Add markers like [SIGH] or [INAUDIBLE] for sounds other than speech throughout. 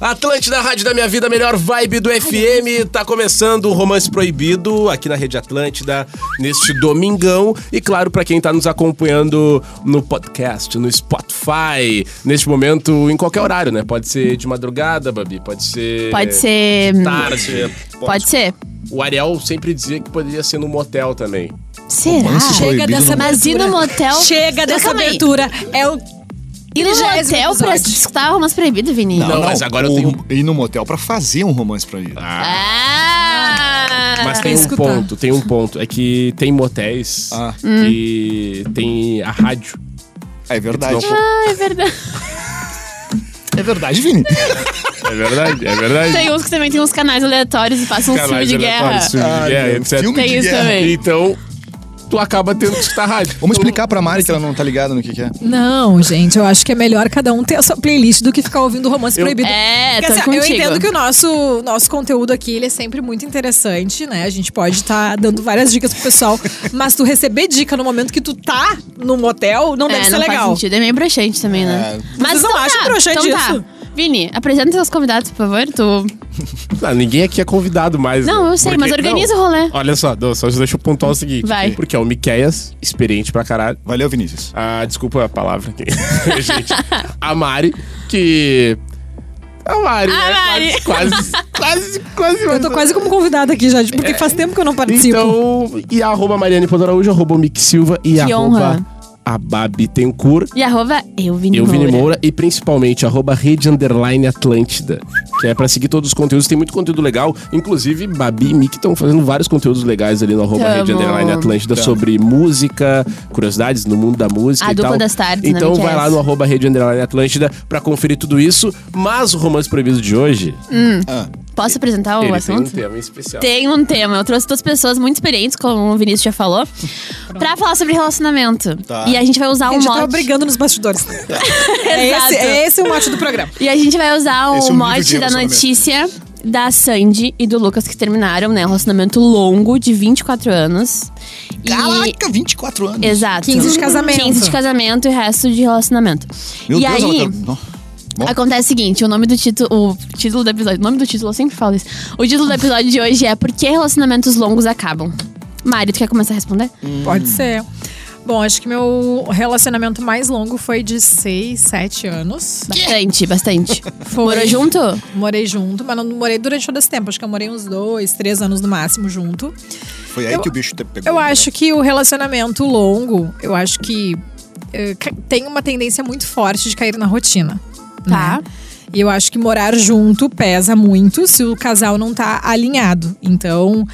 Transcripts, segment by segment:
Atlântida, Rádio da Minha Vida, melhor vibe do FM. Tá começando o Romance Proibido aqui na Rede Atlântida, neste domingão. E claro, pra quem tá nos acompanhando no podcast, no Spotify, neste momento, em qualquer horário, né? Pode ser de madrugada, Babi, pode ser. Pode ser. de Tarde. Pode ser. O Ariel sempre dizia que poderia ser no motel também. Será? Chega dessa Mas no motel. Chega Não, dessa abertura. É o. Ir no motel pra escutar romance proibido, Vini. Não, mas agora eu tenho- Ir no motel pra fazer um romance proibido. Ah! Mas tem um escutar. ponto, tem um ponto. É que tem motéis Ah. que tem a rádio. É verdade. Não, Ah, é verdade. É verdade, Vini. É verdade, é verdade. Tem uns que também tem uns canais aleatórios e passam filmes Canais de guerra. filme de Ah, guerra, meu, etc. filme Tem de isso guerra. também. Então, tu acaba tendo que escutar rádio. Vamos explicar pra Mari que ela não tá ligada no que, que é. Não, gente, eu acho que é melhor cada um ter a sua playlist do que ficar ouvindo romance Eu- proibido. É, Porque, tô assim, contigo. eu entendo que o nosso, nosso conteúdo aqui ele é sempre muito interessante, né? A gente pode estar dando várias dicas pro pessoal, mas tu receber dica no momento que tu tá no motel não deve é, ser não legal. faz sentido. É meio broxante também, né? É. Mas Vocês não então acham tá, broxante então tá. isso? Vini, apresenta seus convidados, por favor. Tu... [LAUGHS] Ah, ninguém aqui é convidado mais. Não, né? eu sei, mas organiza não, o rolê. Olha só, não, só deixa eu pontuar o seguinte. Vai. Porque é o Miqueias, experiente pra caralho. Valeu, Vinícius. Ah, desculpa a palavra aqui. [LAUGHS] Gente, a Mari, que... A Mari, A né? Mari. Quase, quase, quase... Eu tô quase como convidada aqui já, porque faz tempo que eu não participo. Então, e a arroba Mariane Ponto Araújo, arroba o Mick Silva e Que arroba honra. A Babi Tencourt. E arroba eu, Vini Eu, Vini Moura. Moura, e principalmente arroba Rede Underline Atlântida. Que é pra seguir todos os conteúdos, tem muito conteúdo legal. Inclusive, Babi e Mick estão fazendo vários conteúdos legais ali no arroba. Rede Underline Atlântida Tamo. sobre música, curiosidades no mundo da música A e dupla tal. das tardes, Então vai lá no arroba Rede Underline Atlântida pra conferir tudo isso. Mas o Romance Proibido de hoje, Ah, Posso apresentar o ele tem um assunto? tema especial. Tem um tema. Eu trouxe duas pessoas muito experientes, como o Vinícius já falou, pra falar sobre relacionamento. Tá. E a gente vai usar a um gente mote. tava brigando nos bastidores. [LAUGHS] é, esse, é esse o mote do programa. E a gente vai usar Esse é o mote de da notícia da Sandy e do Lucas que terminaram, né? Um relacionamento longo de 24 anos. E- Caraca, 24 anos. Exato. 15 de casamento. 15 de casamento e resto de relacionamento. Meu e Deus, aí, ela. Bom, Acontece o seguinte, o nome do título, o título do episódio, o nome do título, eu sempre falo isso. O título do episódio de hoje é Por que relacionamentos longos acabam? Mari, tu quer começar a responder? Pode ser. Bom, acho que meu relacionamento mais longo foi de 6, 7 anos. Bastante, bastante. [LAUGHS] Foi. Morou junto? Morei junto, mas não morei durante todo esse tempo. Acho que eu morei uns dois, três anos no máximo junto. foi aí eu- que o bicho te pegou. Eu né? acho que o relacionamento longo, eu acho que ca- tem uma tendência muito forte de cair na rotina. Tá. né? E eu acho que morar junto pesa muito se o casal não tá alinhado. Então,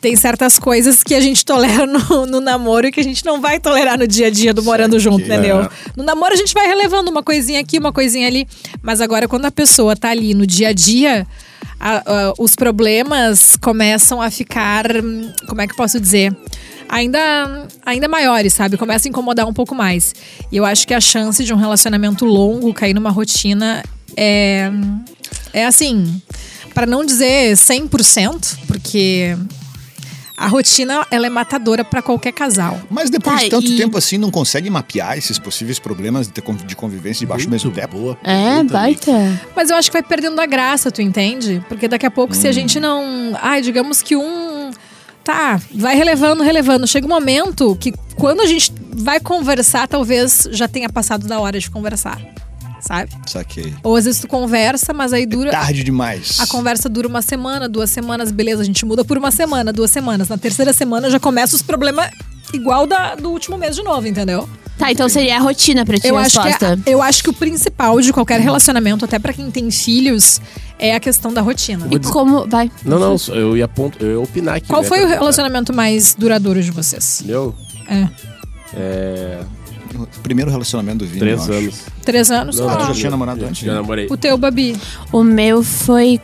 tem certas coisas que a gente tolera no, no namoro e que a gente não vai tolerar no dia a dia do morando junto, entendeu? É. No namoro a gente vai relevando uma coisinha aqui, uma coisinha ali. Mas agora, quando a pessoa tá ali no dia a dia, a- a- os problemas começam a ficar. Como é que eu posso dizer? Ainda, ainda maiores, sabe? Começa a incomodar um pouco mais. E eu acho que a chance de um relacionamento longo cair numa rotina é. É assim. Pra não dizer 100%, porque a rotina ela é matadora pra qualquer casal. Mas depois Tá, de tanto e- tempo assim, não consegue mapear esses possíveis problemas de conv- de convivência debaixo do mesmo teto? boa. É, baita. Mas eu acho que vai perdendo a graça, tu entende? Porque daqui a pouco, se a gente não. Ai, digamos que um. Tá, vai relevando, relevando. Chega um momento que quando a gente vai conversar, talvez já tenha passado da hora de conversar. Sabe? Saquei. Ou às vezes tu conversa, mas aí dura. Tarde demais. A conversa dura uma semana, duas semanas, beleza, a gente muda por uma semana, duas semanas. Na terceira semana já começa os problemas igual da, do último mês de novo, entendeu? Tá, então seria a rotina pra ti Eu a acho, que resposta. é- eu acho que o principal de qualquer relacionamento, até pra quem tem filhos, é a questão da rotina. E como. Vai. Não, não, eu ia, ponto, eu ia opinar aqui. Qual né, foi o relacionamento mais duradouro de vocês? Meu? É. É. O Primeiro relacionamento do Vini, Três eu acho. anos. Três anos? Não, Ah. tu já tinha namorado eu antes, Já né? namorei. O teu, Babi? O meu foi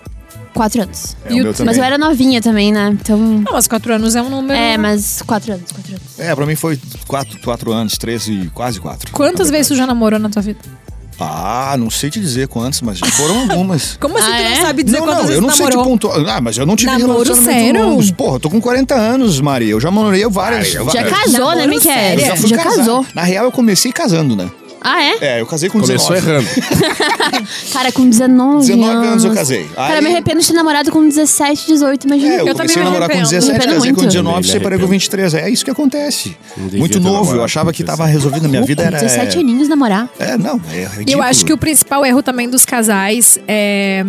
quatro anos. É, E também. Mas eu era novinha também, né? Então. Não, mas quatro anos é um número. É, mas quatro anos, quatro anos. É, pra mim foi quatro, quatro anos, três e quase quatro. Quantas vezes tu já namorou na tua vida? Ah, não sei te dizer quantas, mas já foram algumas. [LAUGHS] Como assim Ah, tu é? não sabe dizer não, quantas não, vezes eu não sei te pontuar. Ah, mas eu não tive Namoro relacionamento sério? longos. Porra, eu tô com 40 anos, Maria. Eu já namorei várias. Ah, eu Já várias- casou, né, Miquel? Já Já, casou. Na real, eu comecei casando, né? Ah, é? É, eu casei com Começou 19. errando. [LAUGHS] Cara, com 19, 19 anos eu casei. Cara, Aí- me arrependo de ter namorado com 17, 18, imagina. É, eu, Eu comecei também a me namorar com arrependo. 17, Me arrependo casei com muito. 19, Também me separei com arrependo. 23. É isso que acontece. Não devia Muito ter novo, namorado eu achava com que 17. tava resolvido. Minha vida era. 17 aninhos namorar. É, não, é ridículo. Eu acho que o principal erro também dos casais é.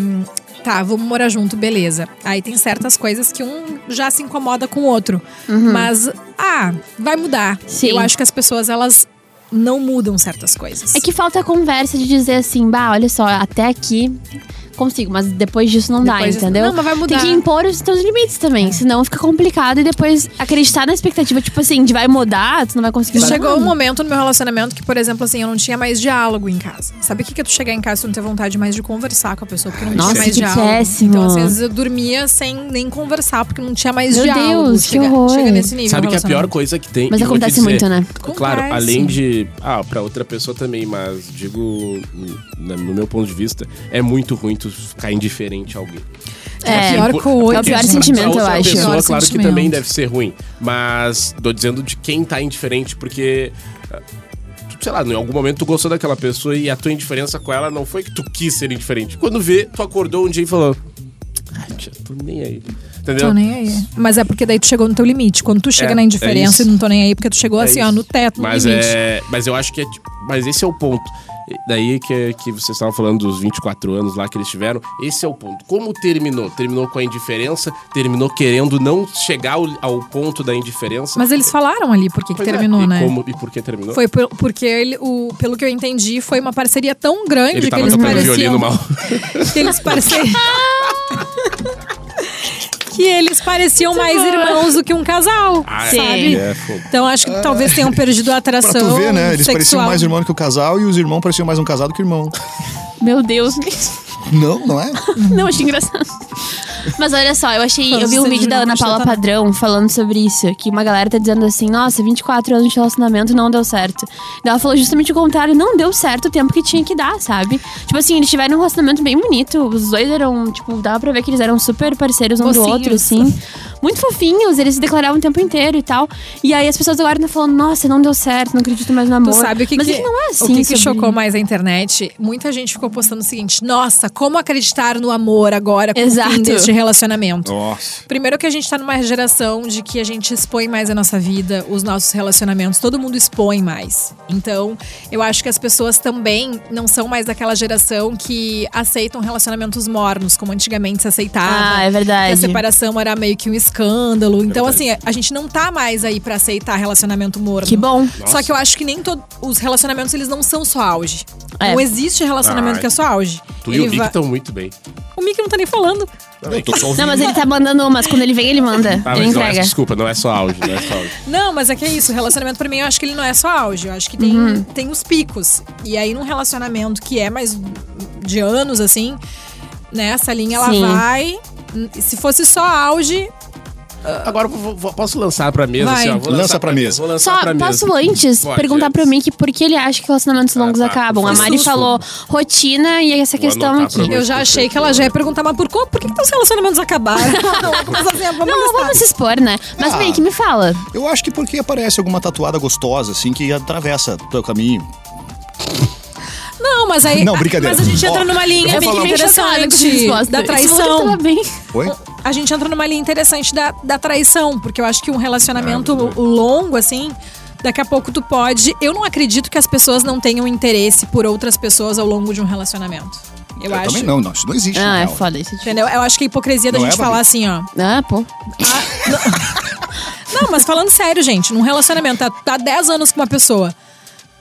Tá, vamos morar junto, beleza. Aí tem certas coisas que um já se incomoda com o outro. Mas, ah, vai mudar. Sim. Eu acho que as pessoas, elas não mudam certas coisas. É que falta a conversa de dizer assim, bah, olha só, até aqui consigo, mas depois disso não dá, Depois disso- entendeu? Não, mas vai mudar. Tem que impor os teus limites também, senão fica complicado e depois acreditar na expectativa, tipo assim, de vai mudar, tu não vai conseguir mudar. Chegou um momento no meu relacionamento que, por exemplo, assim, eu não tinha mais diálogo em casa. Sabe o que que é tu chegar em casa e tu não ter vontade mais de conversar com a pessoa, porque não Nossa, tinha mais que diálogo. péssimo. Então, às vezes eu dormia sem nem conversar, porque não tinha mais Meu diálogo. Deus, que chega, horror. chega nesse nível. Sabe que é a pior coisa que tem. Mas acontece dizer, muito, né? Claro, Acontece. além de. Ah, pra outra pessoa também, mas digo, no no meu ponto de vista, é muito ruim tu ficar indiferente a alguém. É, pior por- coisa. É o pior sentimento, eu outra acho. pessoa, Pior claro que sentimento. também deve ser ruim. Mas tô dizendo de quem tá indiferente, porque. ah, tu, Sei lá, em algum momento tu gostou daquela pessoa e a tua indiferença com ela não foi que tu quis ser indiferente. Quando vê, tu acordou um dia e falou. Ai, tia, tô nem aí. Entendeu? Tô nem aí. Mas é porque daí tu chegou no teu limite. Quando tu chega É, na é indiferença isso. e não tô nem aí, porque tu chegou É assim, isso. ó, no teto, no Mas limite. é. Mas eu acho que é. tipo- Mas esse é o ponto. Daí que, que vocês estavam falando dos 24 anos lá que eles tiveram. Esse é o ponto. Como terminou? Terminou com a indiferença, terminou querendo não chegar ao, ao ponto da indiferença. Mas eles falaram ali por que é, terminou, e né? Como, e por que terminou? Foi por- porque ele, o, pelo que eu entendi, foi uma parceria tão grande Ele que tava eles pareciam. violino mal. [LAUGHS] Que eles pareciam. [LAUGHS] [LAUGHS] que eles pareciam mais irmãos do que um casal, Ah, Sim. sabe? É. Então acho que talvez tenham perdido a atração. Pra tu ver, né? Eles pareciam sexual. mais irmão que o casal e os irmãos pareciam mais um casado que irmão. Meu Deus. [LAUGHS] Não, não é? [LAUGHS] Não, achei engraçado. Mas olha só, eu achei. Eu vi um vídeo da Ana Paula. Padrão falando sobre isso. Que uma galera tá dizendo assim: nossa, 24 anos de relacionamento não deu certo. Daí ela falou justamente o contrário: não deu certo o tempo que tinha que dar, sabe? Tipo assim, eles tiveram um relacionamento bem bonito. Os dois eram, tipo, dava pra ver que eles eram super parceiros um do Mocinhos. outro, assim. Muito fofinhos, eles se declaravam o tempo inteiro e tal. E aí as pessoas agora estão falando: nossa, não deu certo, não acredito mais no amor. Tu sabe o que, Mas que, é que não é assim. o que, que sobre- chocou mais a internet? Muita gente ficou postando o seguinte: Nossa, como acreditar no amor agora com o Exato. fim deste relacionamento? Nossa. Primeiro que a gente tá numa geração de que a gente expõe mais a nossa vida, os nossos relacionamentos, todo mundo expõe mais. Então, eu acho que as pessoas também não são mais daquela geração que aceitam relacionamentos mornos, como antigamente se aceitava. Ah, é verdade. Que a separação era meio que um escândalo. Então, assim, a gente não tá mais aí pra aceitar relacionamento morno. Que bom. Só que eu acho que nem todos os relacionamentos eles não são só auge. É. Não existe relacionamento Ah, que é só auge. Tu e Ele o Rick vai- estão muito bem. O Mickey não tá nem falando. Eu tô só ouvindo. Não, mas ele tá mandando umas. Quando ele vem, ele manda. Tá, ele não é, entrega. desculpa, não é só áudio, não é só áudio. Não, mas é que é isso. Relacionamento pra mim, eu acho que ele não é só auge. Eu acho que tem, Uhum. tem os picos. E aí, num relacionamento que é mais de anos, assim, né? Essa linha, ela Sim. vai... Se fosse só auge... Agora vou- vou- posso lançar pra mesa, Vai. assim, ó. Vou Lança lançar pra mesa. Vou lançar Só pra posso mesa. antes Pode, perguntar pro antes. Mickey por que ele acha que relacionamentos longos tá. acabam. A Mari susto. falou rotina e essa Vou questão aqui. Não. Eu já achei que ela já ia perguntar, mas por, por que, que os relacionamentos acabaram? [LAUGHS] Assim, vamos não vamos se expor, né? Mas Ah. Mickey, me fala. Eu acho que porque aparece alguma tatuada gostosa, assim, que atravessa o teu caminho. Não, mas aí. Não, brincadeira. Mas a gente entra Ó, numa linha bem um- interessante resposta. da traição. Oi? A gente entra numa linha interessante da, da traição, porque eu acho que um relacionamento longo, assim. Daqui a pouco tu pode. Eu não acredito que as pessoas não tenham interesse por outras pessoas ao longo de um relacionamento. Eu, Eu acho. também não, não, isso não existe. na Ah, é foda isso. Entendeu? Eu acho que a hipocrisia da Não é, gente Babi? falar assim, ó. Ah, pô. [LAUGHS] Não, mas falando sério, gente, num relacionamento, tá, tá 10 anos com uma pessoa.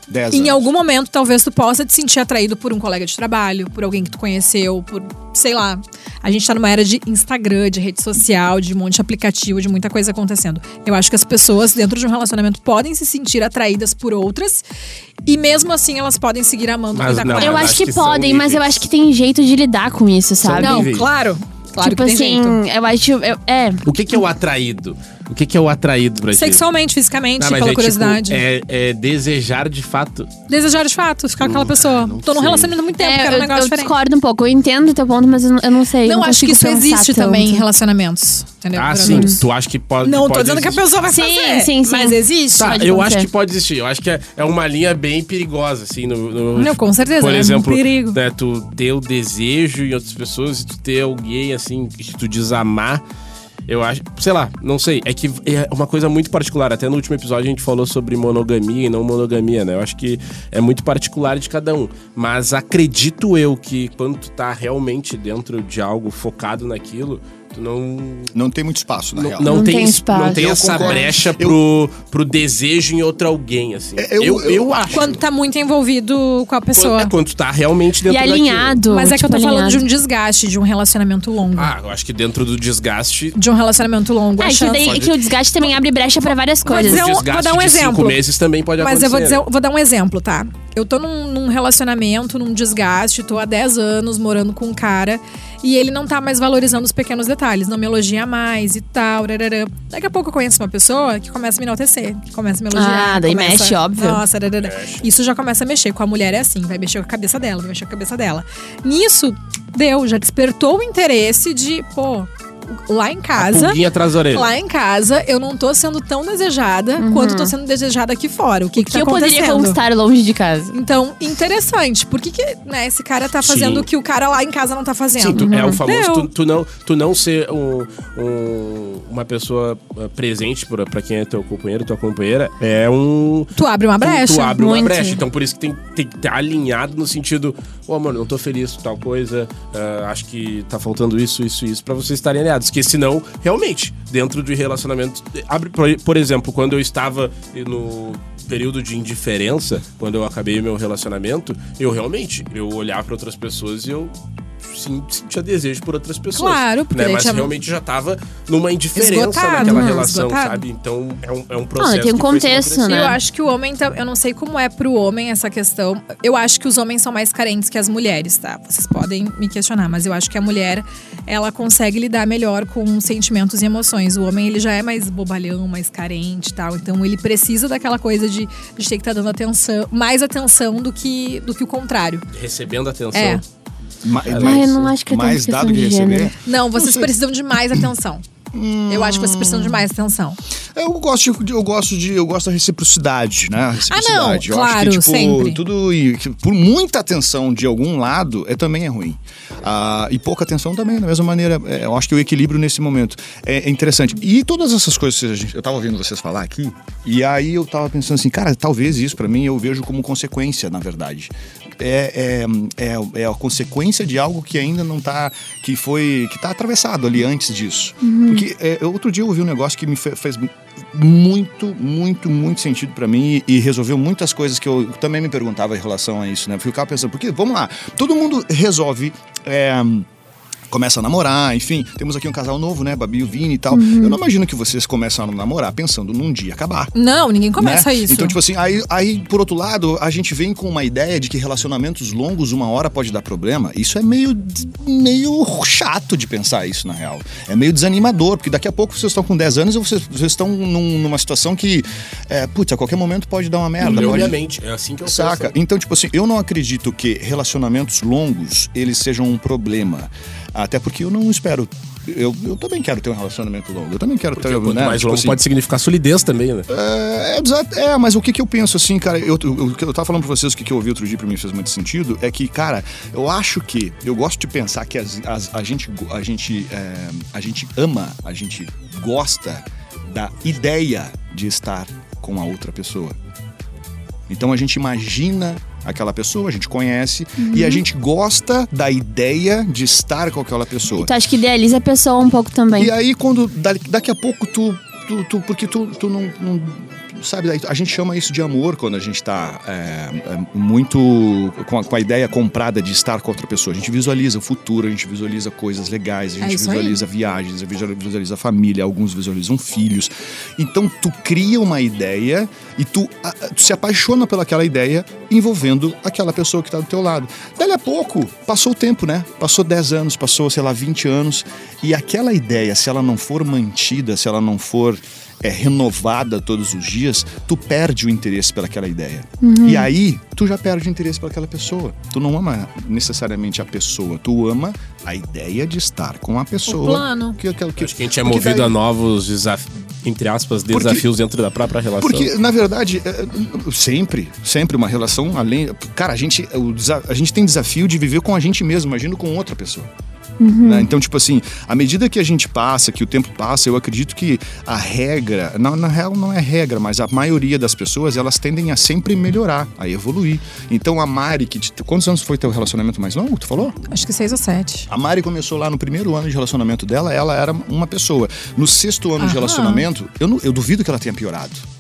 Dez Em anos. algum momento, talvez tu possa te sentir atraído por um colega de trabalho, por alguém que tu conheceu, por, sei lá. A gente tá numa era de Instagram, de rede social, de um monte de aplicativo, de muita coisa acontecendo. Eu acho que as pessoas, dentro de um relacionamento, podem se sentir atraídas por outras. E mesmo assim, elas podem seguir amando Mas não, Eu acho que, que podem, mas eu acho que tem jeito de lidar com isso, sabe? Não, níveis. claro. Claro tipo que tem assim, jeito. eu acho. eu- é. O que, que é o atraído? O que, que é o atraído pra ti? Sexualmente, fisicamente, Ah, mas pela é, curiosidade. Tipo, é, é desejar de fato. Desejar de fato, ficar com aquela pessoa. não Tô num relacionamento há muito tempo, É, quero um eu, negócio eu diferente. discordo um pouco. Eu entendo o teu ponto, mas eu não, eu não sei. Não, eu acho que isso existe também em tanto. relacionamentos. Entendeu? Ah, sim. Tu acha que pode. Não, pode tô dizendo que a existir. pessoa vai Sim, fazer. sim, sim. Mas existe. Tá, eu acontecer. acho que pode existir. Eu acho que é, é uma linha bem perigosa, assim, no. no- Não, com certeza, Por é um exemplo, perigo. né, tu ter o desejo em outras pessoas e tu ter alguém, assim, que tu diz amar. Eu acho, sei lá, não sei. É que é uma coisa muito particular. Até no último episódio a gente falou sobre monogamia e não monogamia, né? Eu acho que é muito particular de cada um. Mas acredito eu que quando tu tá realmente dentro de algo focado naquilo, tu não Não tem muito espaço, na não, real. não Não tem, tem es- espaço. não tem Eu essa concordo. brecha Eu- pro, pro desejo em outro alguém, assim. É, eu- eu, eu, eu- acho. Quando tá muito envolvido com a pessoa. Quando, é quando tu tá realmente E dentro daquilo. alinhado. Mas é que eu tipo, tô falando de alinhado. um desgaste, de um relacionamento longo. Ah, eu acho que dentro do desgaste. De um relacionamento longo. a É, que, daí, que o desgaste também abre brecha pra várias coisas. um- desgaste vou dar um de exemplo. cinco meses também pode Mas acontecer. eu vou, dizer, né? vou dar um exemplo, tá? Eu tô num, num relacionamento, num desgaste, tô há 10 anos morando com um cara e ele não tá mais valorizando os pequenos detalhes, não me elogia mais e tal. rarará. Daqui a pouco eu conheço uma pessoa que começa a me enaltecer, que começa a me elogiar. Ah, daí começa- mexe, óbvio. Nossa, rarará. isso já começa a mexer. Com a mulher é assim, vai mexer com a cabeça dela, vai mexer com a cabeça dela. Nisso, deu, já despertou o interesse de, pô, lá em casa. Pulguinha atrás da orelha. Lá em casa, eu não tô sendo tão desejada quanto tô sendo desejada aqui fora. O que, O que, que tá eu poderia conquistar longe de casa? Então, interessante. Por que, que né, esse cara tá fazendo Sim. o que o cara lá em casa não tá fazendo? Sim, tu- é o famoso Deu. tu, tu não, tu não ser um, um- uma pessoa uh, presente pra, pra quem é teu companheiro, tua companheira, é um. Tu abre uma tu- brecha. Tu, abre uma muito. brecha. Então por isso que tem, tem que estar alinhado no sentido, ô amor, não tô feliz com tal coisa, ah, acho que tá faltando isso, isso, isso, pra vocês estarem alinhados. Porque senão, realmente, dentro de relacionamento. Abre, por, exemplo, quando eu estava no período de indiferença, quando eu acabei meu relacionamento, eu realmente, eu olhar pra outras pessoas e eu sim, sentia desejo por outras pessoas. Claro, porque né? Mas tinha- realmente já tava numa indiferença Esgotado, naquela né? relação, Esgotado. sabe? Então é um, é um processo. tem um contexto, né? Eu acho que o homem, tá- eu não sei como é pro homem essa questão. Eu acho que os homens são mais carentes que as mulheres, tá? Vocês podem me questionar, mas eu acho que a mulher, ela consegue lidar melhor com sentimentos e emoções. O homem, ele já é mais bobalhão, mais carente e tal. Então, ele precisa daquela coisa de, de ter que estar dando atenção, mais atenção do que, do que o contrário. Recebendo atenção. É. Ma- Ah, eu não acho que é mais dado que receber. Não, vocês precisam de mais atenção. Eu acho que vocês precisam de mais atenção. Eu gosto de, eu gosto de, eu gosto da reciprocidade, né? A reciprocidade. eu claro, acho que, tipo, sempre. tudo e por muita atenção de algum lado é também é ruim. Ah, e pouca atenção também, da mesma maneira. É, eu acho que o equilíbrio nesse momento é, é interessante. E todas essas coisas, que a gente- eu tava ouvindo vocês falar aqui, e aí eu tava pensando assim, cara, talvez isso pra mim eu vejo como consequência, na verdade. É, é, é, é a consequência de algo que ainda não tá. que foi. que tá atravessado ali antes disso. Porque é, outro dia eu ouvi um negócio que me fe- fez muito, muito, muito sentido pra mim e, e resolveu muitas coisas que eu também me perguntava em relação a isso, né? Porque eu ficava pensando, porque, vamos lá, todo mundo resolve. é, começa a namorar, enfim, temos aqui um casal novo, né, Babi e o Vini e tal. Eu não imagino que vocês começaram a namorar pensando num dia acabar. Não, ninguém começa né? isso. Então, tipo assim, aí, aí, por outro lado, a gente vem com uma ideia de que relacionamentos longos, uma hora pode dar problema. Isso é meio, meio chato de pensar isso, na real. É meio desanimador, porque daqui a pouco vocês estão com 10 anos e vocês, vocês estão num- numa situação que, é, putz, a qualquer momento pode dar uma merda. pode- Obviamente, é assim que eu Saca? penso. Então, tipo assim, eu não acredito que relacionamentos longos eles sejam um problema. Até porque eu não espero. Eu, eu também quero ter um relacionamento longo. Eu também quero Porque ter. quanto né, mais tipo longo assim, pode significar solidez também, né? é, exato. É, mas o que, que eu penso assim, cara, eu, eu, o que eu tava falando pra vocês, o que, que eu ouvi outro dia pra mim fez muito sentido, é que, cara, eu acho que, eu gosto de pensar que as- as- a gente, a, gente, é, a gente ama, a gente gosta da ideia de estar com a outra pessoa. Então a gente imagina aquela pessoa, a gente conhece, e a gente gosta da ideia de estar com aquela pessoa. Tu acha que idealiza a pessoa um pouco também. E aí, quando da- daqui a pouco tu. tu, tu- porque tu, tu não, não- sabe, a gente chama isso de amor quando a gente está é, é, muito com a, com a, ideia comprada de estar com outra pessoa. A gente visualiza o futuro, a gente visualiza coisas legais, a gente é visualiza aí. viagens, a gente visualiza família, alguns visualizam filhos. Então tu cria uma ideia e tu, a, tu se apaixona pelaquela ideia envolvendo aquela pessoa que está do teu lado. Dali a pouco, passou o tempo, né? Passou 10 anos, passou, sei lá, 20 anos, e aquela ideia, se ela não for mantida, se ela não for é renovada todos os dias, tu perde o interesse pelaquela ideia. Uhum. E aí, tu já perde o interesse pelaquela pessoa. Tu não ama necessariamente a pessoa, tu ama a ideia de estar com a pessoa. O plano. Que, que, que, Acho que a gente é movido daí... a novos desafios, entre aspas, desafios porque, dentro da própria relação. Porque, na verdade, é, sempre, sempre uma relação além. Cara, a gente, o, a gente tem desafio de viver com a gente mesmo, imagino com outra pessoa. Uhum. Né? Então, tipo assim, à medida que a gente passa, que o tempo passa, eu acredito que a regra, na, na real não é regra, mas a maioria das pessoas, elas tendem a sempre melhorar, a evoluir. Então, a Mari, que quantos anos foi teu relacionamento mais longo, tu falou? Acho que seis ou sete. A Mari começou lá no primeiro ano de relacionamento dela, ela era uma pessoa. No sexto ano Aham. de relacionamento, eu, eu duvido que ela tenha piorado.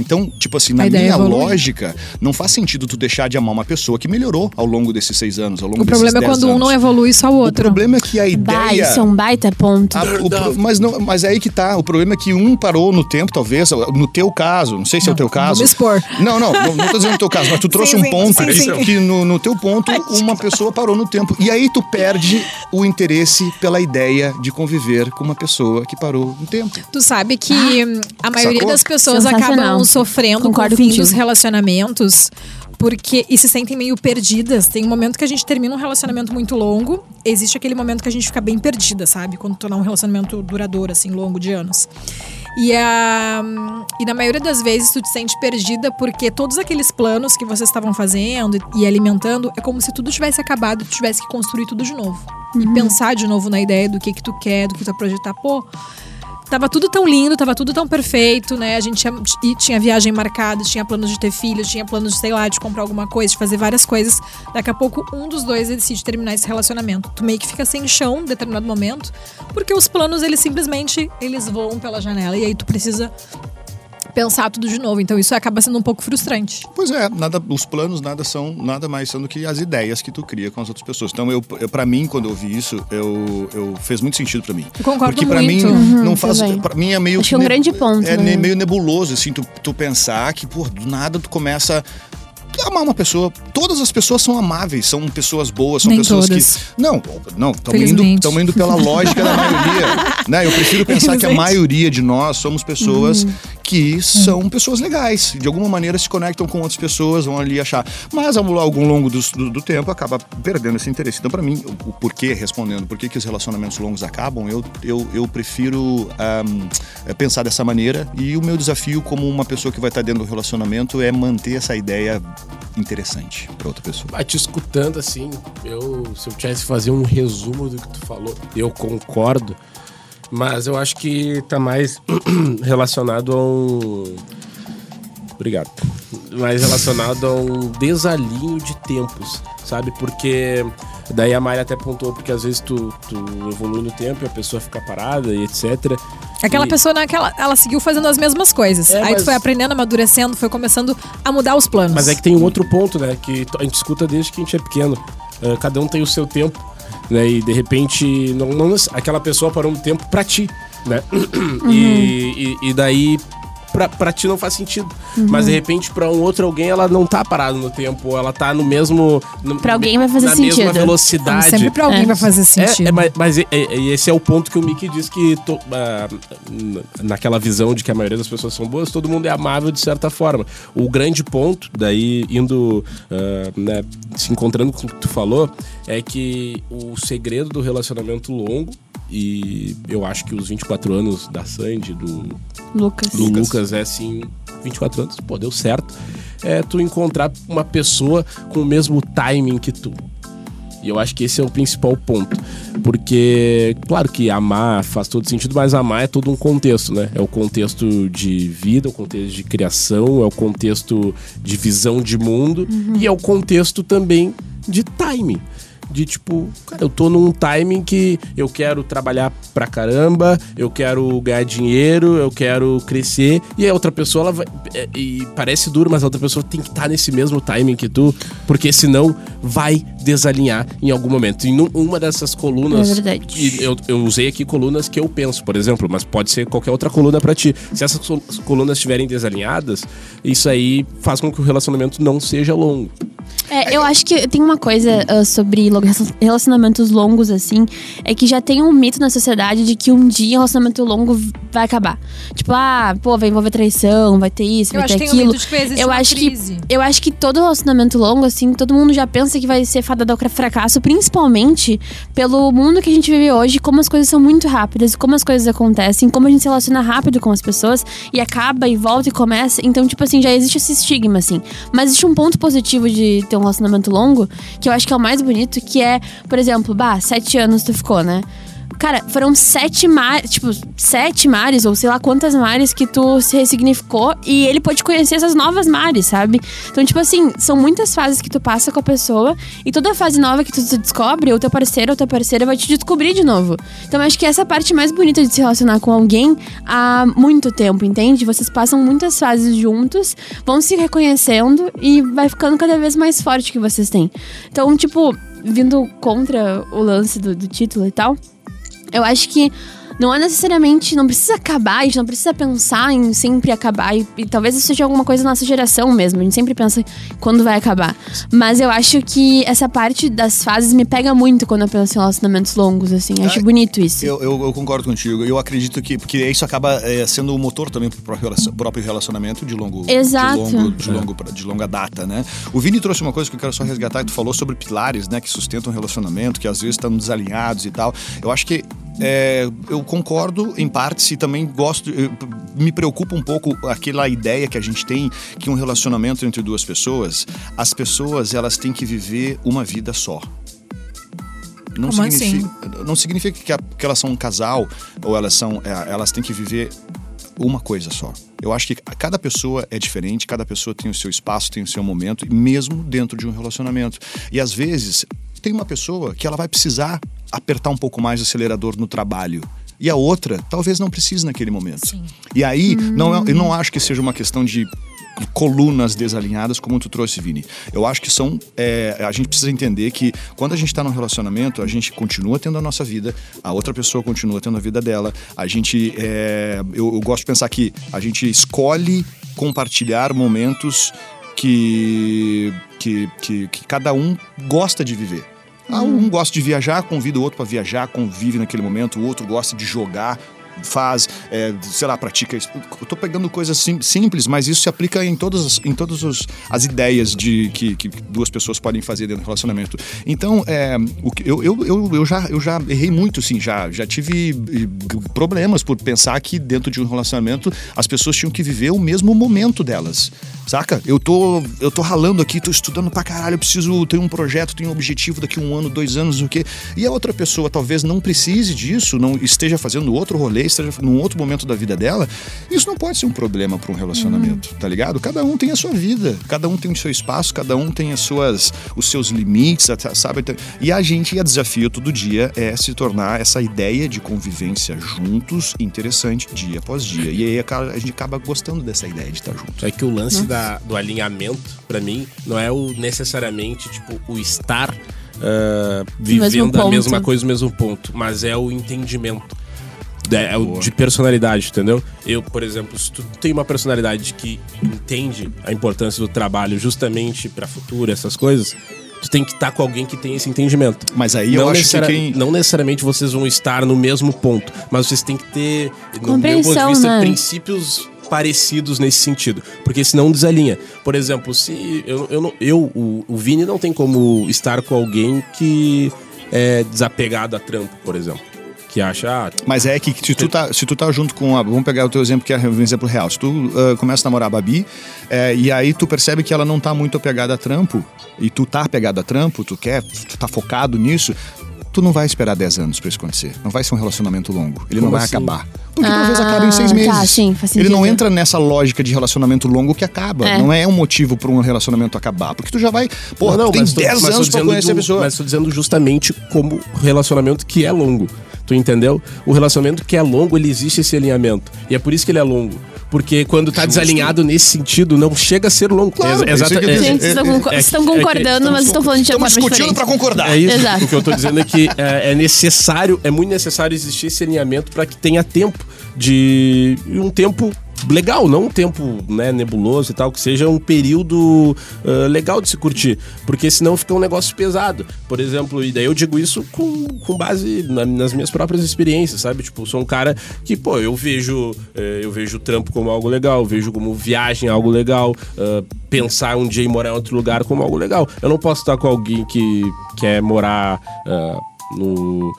Então, tipo assim, na minha lógica, não faz sentido tu deixar de amar uma pessoa que melhorou ao longo desses seis anos, ao longo O problema é quando anos. um não evolui só o outro. O problema é que a ideia. Bah, isso é um baita ponto. A, o, mas, não, mas é aí que tá. O problema é que um parou no tempo, talvez, no teu caso, não sei se não, é o teu caso. Vou me expor. Não, não, não, não tô dizendo no teu caso, mas tu trouxe sim, um ponto sim, sim, que no, no teu ponto uma pessoa parou no tempo. E aí tu perde o interesse pela ideia de conviver com uma pessoa que parou no tempo. Tu sabe que ah, a maioria Sacou? das pessoas acabam sofrendo Concordo com o fim contigo. dos relacionamentos porque e se sentem meio perdidas. Tem um momento que a gente termina um relacionamento muito longo, existe aquele momento que a gente fica bem perdida, sabe? Quando tornar um relacionamento duradouro, assim, longo de anos. E, a, e na maioria das vezes tu te sente perdida porque todos aqueles planos que vocês estavam fazendo e alimentando é como se tudo tivesse acabado e tu tivesse que construir tudo de novo. Uhum. E pensar de novo na ideia do que que tu quer, do que tu vai projetar. Pô, Tava tudo tão lindo, tava tudo tão perfeito, né? A gente tinha, tinha viagem marcada, tinha planos de ter filhos, tinha planos de, sei lá, de comprar alguma coisa, de fazer várias coisas. Daqui a pouco, um dos dois decide terminar esse relacionamento. Tu meio que fica sem chão em determinado momento, porque os planos, eles simplesmente, eles voam pela janela. E aí tu precisa pensar tudo de novo. Então isso acaba sendo um pouco frustrante. Pois é, nada, os planos nada são nada mais são do que as ideias que tu cria com as outras pessoas. Então eu, eu para mim quando eu vi isso, eu, eu fez muito sentido para mim. Eu concordo Porque para mim uhum, não faz, para mim é meio Acho que é um grande ponto. É né? meio nebuloso assim, tu, tu pensar que por do nada tu começa amar uma pessoa. Todas as pessoas são amáveis, são pessoas boas, são Nem pessoas todas. que. Não, não, estamos indo, indo pela lógica da maioria. Né? Eu prefiro [LAUGHS] pensar que a maioria de nós somos pessoas uhum. Que são pessoas legais. De alguma maneira se conectam com outras pessoas, vão ali achar. Mas ao longo do, do, do tempo acaba perdendo esse interesse. Então, para mim, o, o, porquê, respondendo, por que, que os relacionamentos longos acabam, eu, eu, eu prefiro um, pensar dessa maneira. E o meu desafio, como uma pessoa que vai estar dentro do relacionamento, é manter essa ideia interessante para outra pessoa. Mas te escutando assim, eu se eu tivesse que fazer um resumo do que tu falou, eu concordo, mas eu acho que tá mais [CLEARS THROAT] relacionado a um Obrigado. Mais relacionado a um desalinho de tempos, sabe? Porque daí a Mayra até apontou porque às vezes tu, tu evolui no tempo e a pessoa fica parada e etc. Aquela e... pessoa, naquela, ela seguiu fazendo as mesmas coisas. É, Aí mas... tu foi aprendendo, amadurecendo, foi começando a mudar os planos. Mas é que tem um outro ponto, né? Que a gente escuta desde que a gente é pequeno. Uh, cada um tem o seu tempo, né? E de repente, não, não aquela pessoa parou um tempo pra ti, né? Uhum. [CLEARS THROAT] E, e, e daí pra, pra ti não faz sentido. Uhum. Mas de repente, pra um outro alguém, ela não tá parada no tempo, ela tá no mesmo. No, pra alguém vai fazer na sentido. mesma velocidade. Não, sempre pra alguém é. vai fazer sentido. É, é mas, mas esse é o ponto que o Mickey diz que to, uh, naquela visão de que a maioria das pessoas são boas, todo mundo é amável de certa forma. O grande ponto, daí indo, uh, né, se encontrando com o que tu falou, é que o segredo do relacionamento longo e eu acho que os 24 anos da Sandy, do Lucas, do Lucas é assim, 24 anos, pô, deu certo. É tu encontrar uma pessoa com o mesmo timing que tu. E eu acho que esse é o principal ponto. Porque, claro que amar faz todo sentido, mas amar é todo um contexto, né? É o contexto de vida, o contexto de criação, é o contexto de visão de mundo uhum. e é o contexto também de timing. De tipo, cara, eu tô num timing que eu quero trabalhar pra caramba, eu quero ganhar dinheiro, eu quero crescer, e a outra pessoa, ela vai. é, e parece duro, mas a outra pessoa tem que estar nesse mesmo timing que tu, porque senão vai desalinhar em algum momento. E num- uma dessas colunas. É verdade. eu, eu usei aqui colunas que eu penso, por exemplo, mas pode ser qualquer outra coluna pra ti. Se essas col- colunas estiverem desalinhadas, isso aí faz com que o relacionamento não seja longo. É, eu acho que tem uma coisa ah, sobre relacionamentos longos, assim, é que já tem um mito na sociedade de que um dia um relacionamento longo vai acabar. Tipo, ah, pô, vai envolver traição, vai ter isso, Eu vai acho ter que tem um aquilo. eu acho crise. que eu acho que todo relacionamento longo, assim, todo mundo já pensa que vai ser fadado ao fracasso, principalmente pelo mundo que a gente vive hoje, como as coisas são muito rápidas, como as coisas acontecem, como a gente se relaciona rápido com as pessoas e acaba e volta e começa. Então, tipo assim, já existe esse estigma, assim. Mas existe um ponto positivo de ter um relacionamento longo, que eu acho que é o mais bonito, que é, por exemplo, bah, sete anos tu ficou, né? Cara, foram sete mares, tipo, sete mares, ou sei lá quantas mares que tu se ressignificou e ele pode conhecer essas novas mares, sabe? Então, tipo assim, são muitas fases que tu passa com a pessoa e toda fase nova que tu descobre, o teu parceiro ou tua parceira vai te descobrir de novo. Então, acho que essa parte mais bonita de se relacionar com alguém há muito tempo, entende? Vocês passam muitas fases juntos, vão se reconhecendo e vai ficando cada vez mais forte que vocês têm. Então, tipo, vindo contra o lance do, do título e tal. Eu acho que não é necessariamente. Não precisa acabar, a gente não precisa pensar em sempre acabar. E, e talvez isso seja alguma coisa da nossa geração mesmo. A gente sempre pensa quando vai acabar. Mas eu acho que essa parte das fases me pega muito quando eu penso em relacionamentos longos, assim. Eu acho bonito isso. Eu, eu, eu concordo contigo. Eu acredito que. Porque isso acaba é, sendo o motor também pro próprio relacion- próprio relacionamento de longo. Exato. De, longo, de, longo pra- de longa data, né? O Vini trouxe uma coisa que eu quero só resgatar, que tu falou sobre pilares, né? Que sustentam o relacionamento, que às vezes estão desalinhados e tal. Eu acho que. É, eu concordo em partes e também gosto. me preocupa um pouco aquela ideia que a gente tem que um relacionamento entre duas pessoas, as pessoas elas têm que viver uma vida só. Não Como assim? significa, não significa que, a- que elas são um casal ou elas são, é, elas têm que viver uma coisa só. Eu acho que cada pessoa é diferente, cada pessoa tem o seu espaço, tem o seu momento, e mesmo dentro de um relacionamento. E às vezes tem uma pessoa que ela vai precisar apertar um pouco mais o acelerador no trabalho. E a outra talvez não precise naquele momento. Sim. E aí, não é- eu não acho que seja uma questão de colunas desalinhadas como tu trouxe, Vini. Eu acho que são. é, a gente precisa entender que quando a gente está num relacionamento, a gente continua tendo a nossa vida, a outra pessoa continua tendo a vida dela. A gente. é, eu, eu gosto de pensar que a gente escolhe compartilhar momentos que, que, que, que cada um gosta de viver. Ah, Um gosta de viajar, convida o outro para viajar, convive naquele momento, o outro gosta de jogar, faz, é, sei lá, pratica. Eu tô pegando coisas sim- simples, mas isso se aplica em todas as, em todas os- as ideias de que, que duas pessoas podem fazer dentro do relacionamento. Então, é, o que- eu, eu, eu, eu já, eu já errei muito, sim, já, já tive problemas por pensar que dentro de um relacionamento as pessoas tinham que viver o mesmo momento delas. Saca? Eu tô, eu tô ralando aqui, tô estudando pra caralho, eu preciso ter um projeto, tenho um objetivo daqui um ano, dois anos, o quê? E a outra pessoa talvez não precise disso, não esteja fazendo outro rolê, esteja num outro momento da vida dela. Isso não pode ser um problema para um relacionamento, tá ligado? Cada um tem a sua vida, cada um tem o seu espaço, cada um tem as suas, os seus limites, sabe? E a gente, e a desafio todo dia é se tornar essa ideia de convivência juntos interessante dia após dia. E aí a gente acaba gostando dessa ideia de estar junto. É que o lance da- do alinhamento, pra mim, não é o necessariamente, tipo, o estar ah, vivendo a mesma coisa no mesmo ponto, mas é o entendimento. É, é o de personalidade, entendeu? Eu, por exemplo, se tu tem uma personalidade que entende a importância do trabalho justamente pra futuro, essas coisas, tu tem que estar com alguém que tem esse entendimento. Mas aí eu não, acho que quem- não necessariamente vocês vão estar no mesmo ponto, mas vocês têm que ter, no meu ponto de Compreensão, vista, né? princípios parecidos nesse sentido, porque senão desalinha. Por exemplo, se eu, eu, não- eu o, o Vini não tem como estar com alguém que é desapegado a trampo, por exemplo, que acha, ah, Mas é que se tu tá, se tu tá junto com a. Vamos pegar o teu exemplo, que é um exemplo real. Se tu ah, começa a namorar a Babi, eh, e aí tu percebe que ela não tá muito apegada a trampo, e tu tá apegado a trampo, tu quer, tu tá focado nisso, tu não vai esperar 10 anos pra isso acontecer. Não vai ser um relacionamento longo. Ele não Como vai assim? acabar. porque talvez Ah, acabe em seis tá, meses. sim, faz Ele não entra nessa lógica de relacionamento longo que acaba. É. Não é um motivo para um relacionamento acabar. Porque tu já vai. Pô, tu tem mas tô- 10 mas tô anos pra conhecer do- a pessoa. Mas tô dizendo justamente como relacionamento que é longo. Tu entendeu? O relacionamento que é longo, ele existe esse alinhamento. E é por isso que ele é longo. Porque quando tá Justo. desalinhado nesse sentido, não chega a ser longo. Claro, é que eu é-. Gente, vocês estão, é- concor- é- estão é que concordando, estamos mas estão falando de Estamos forma discutindo diferente. pra concordar. É isso. Exato. O que eu tô dizendo é que é, é necessário, é muito necessário existir esse alinhamento para que tenha tempo de. um tempo legal, não um tempo né, nebuloso e tal, que seja um período ah, legal de se curtir. Porque senão fica um negócio pesado. Por exemplo, e daí eu digo isso com, com base na- nas minhas próprias experiências, sabe? Tipo, sou um cara que, pô, eu vejo, eu vejo o trampo como algo legal, vejo como viagem algo legal, ah, pensar um dia em morar em outro lugar como algo legal. Eu não posso estar com alguém que quer morar. ah, no,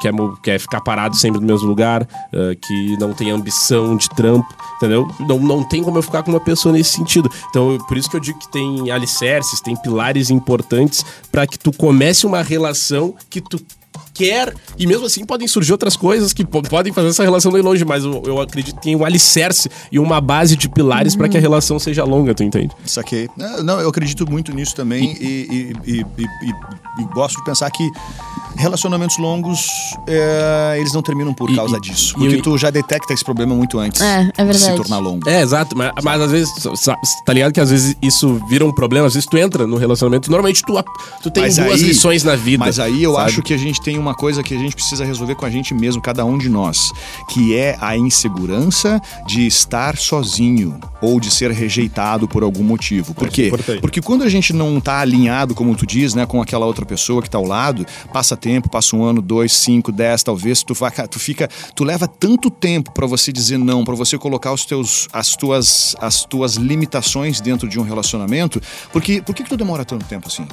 quer, quer ficar parado sempre no mesmo lugar, ah, que não tem ambição de trampo, entendeu? Não, não tem como eu ficar com uma pessoa nesse sentido. Então, por isso que eu digo que tem alicerces, tem pilares importantes para que tu comece uma relação que tu quer, e mesmo assim podem surgir outras coisas que po- podem fazer essa relação ir longe, mas eu, eu acredito que tem um alicerce e uma base de pilares para que a relação seja longa, tu entende? Saquei. Não, não, eu acredito muito nisso também e, e- e- e- e- e gosto de pensar que relacionamentos longos, é, eles não terminam por causa e- disso. e Porque tu já detecta esse problema muito antes É, é de se tornar longo. É, exato, mas, mas às vezes, tá ligado que às vezes isso vira um problema, às vezes tu entra no relacionamento, normalmente tu, tu tem Mas duas aí- lições na vida. Mas aí eu sabe? acho que a gente tem uma coisa que a gente precisa resolver com a gente mesmo, cada um de nós, que é a insegurança de estar sozinho ou de ser rejeitado por algum motivo. Por é quê? Porque quando a gente não tá alinhado, como tu diz, né, com aquela outra pessoa que tá ao lado, passa tempo, passa um ano, dois, cinco, dez, talvez, tu, vai, tu fica, tu leva tanto tempo pra você dizer não, pra você colocar os teus, as tuas, as tuas limitações dentro de um relacionamento, porque por que, que tu demora tanto tempo assim?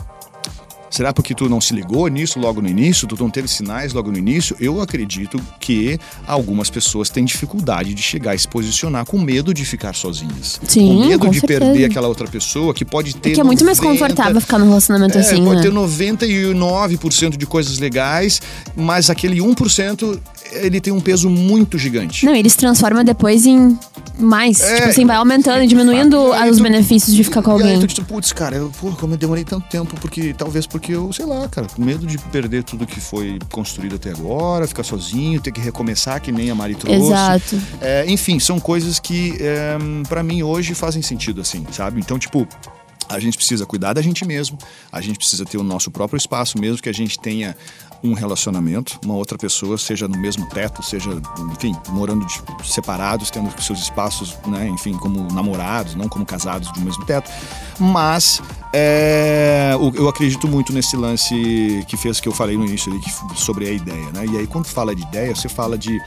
Será porque tu não se ligou nisso logo no início? Tu não teve sinais logo no início? Eu acredito que algumas pessoas têm dificuldade de chegar e se posicionar com medo de ficar sozinhas. Sim, com medo com de certeza. perder aquela outra pessoa que pode ter. Porque é muito mais 90 confortável ficar num relacionamento é, assim, pode né? ter 99% de coisas legais, mas aquele 1% ele tem um peso muito gigante. Não, ele se transforma depois em mais. É, tipo assim, vai aumentando e diminuindo os tu- benefícios de ficar com E aí alguém. tu diz, putz, cara, eu, pô, como eu demorei tanto tempo, porque talvez porque eu, sei lá, cara, com medo de perder tudo que foi construído até agora, ficar sozinho, ter que recomeçar, que nem a Mari trouxe. Exato. É, enfim, são coisas que é, para mim hoje fazem sentido, assim, sabe? Então, tipo. A gente precisa cuidar da gente mesmo, a gente precisa ter o nosso próprio espaço, mesmo que a gente tenha um relacionamento, uma outra pessoa, seja no mesmo teto, seja, enfim, morando de- separados, tendo seus espaços, né, enfim, como namorados, não como casados do mesmo teto. Mas é, eu acredito muito nesse lance que fez que eu falei no início ali, sobre a ideia, né? E aí, quando fala de ideia, você fala de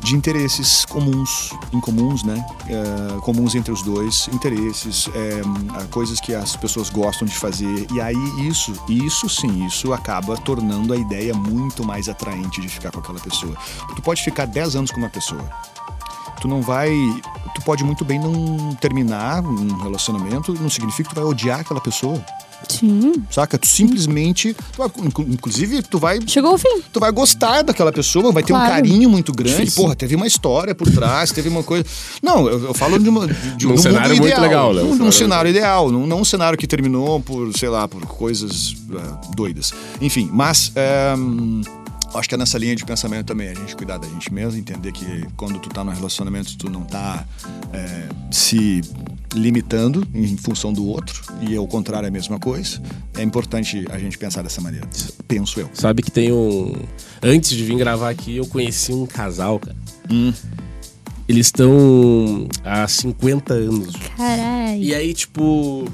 de interesses comuns, incomuns, né? É, comuns entre os dois, interesses, é, coisas que as pessoas gostam de fazer. E aí isso, isso sim, isso acaba tornando a ideia muito mais atraente de ficar com aquela pessoa. Tu pode ficar 10 anos com uma pessoa. Tu não vai. Tu pode muito bem não terminar um relacionamento, não significa que tu vai odiar aquela pessoa. Sim. Saca? Tu simplesmente. tu inclusive, tu vai Chegou ao fim. tu vai gostar daquela pessoa, vai ter um Claro. carinho muito grande. Difícil. Porra, teve uma história por trás, teve uma coisa. Não, eu, eu falo de, uma, de, de Num um cenário mundo muito ideal, legal, né? Um Num, num cenário- ideal, não, não um cenário que terminou por, sei lá, por coisas ah, doidas. Enfim, mas. é, hum, Acho que é nessa linha de pensamento também, a gente cuidar da gente mesmo, entender que quando tu tá num relacionamento, tu não tá é, se limitando em função do outro, e ao contrário é a mesma coisa. É importante a gente pensar dessa maneira, penso eu. Sabe que tem um. Antes de vir gravar aqui, eu conheci um casal, cara. Eles estão há 50 anos. Caralho. E aí, tipo.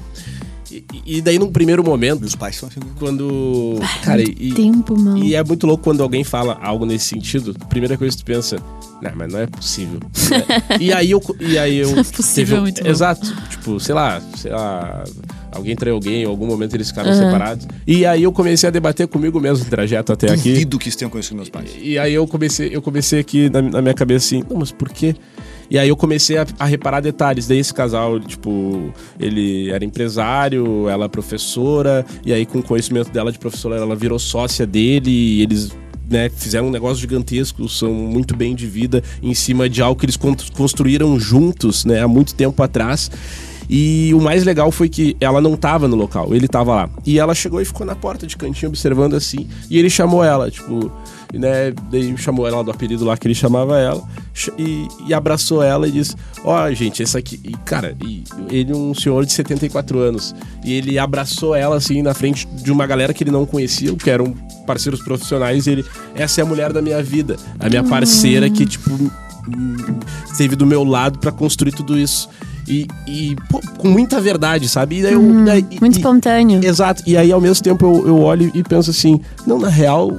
E, e daí, num primeiro momento, Meus pais são assim. quando. Cara, e, Tempo, mano. e é muito louco quando alguém fala algo nesse sentido. Primeira coisa que tu pensa, não, mas não é possível. né? [LAUGHS] e aí eu. E aí eu é possível, teve é muito bom. Exato. Tipo, sei lá, sei lá. Alguém traiu alguém, em algum momento eles ficaram Aham. separados. E aí eu comecei a debater comigo mesmo o trajeto até aqui. Duvido que isso tenha conhecido meus pais. E aí eu comecei, eu comecei aqui na, na minha cabeça assim, não, mas por quê? E aí eu comecei a, a reparar detalhes. Daí esse casal, tipo, ele era empresário, ela professora, e aí com o conhecimento dela de professora, ela virou sócia dele, e eles né, fizeram um negócio gigantesco, são muito bem de vida em cima de algo que eles con- construíram juntos, né, há muito tempo atrás. E o mais legal foi que ela não tava no local, ele tava lá. E ela chegou e ficou na porta de cantinho observando assim. E ele chamou ela, tipo, né? Daí chamou ela do apelido lá que ele chamava ela. E, e abraçou ela e disse: Ó, gente, esse aqui. E, cara, e ele é um senhor de 74 anos. E ele abraçou ela assim na frente de uma galera que ele não conhecia, que eram parceiros profissionais. E ele: Essa é a mulher da minha vida. A minha parceira que, tipo, hum, esteve do meu lado pra construir tudo isso. E, e, pô, com muita verdade, sabe? E daí eu, daí- e- Muito e- espontâneo. Exato. E aí, ao mesmo tempo, eu, eu olho e penso assim: não, na real,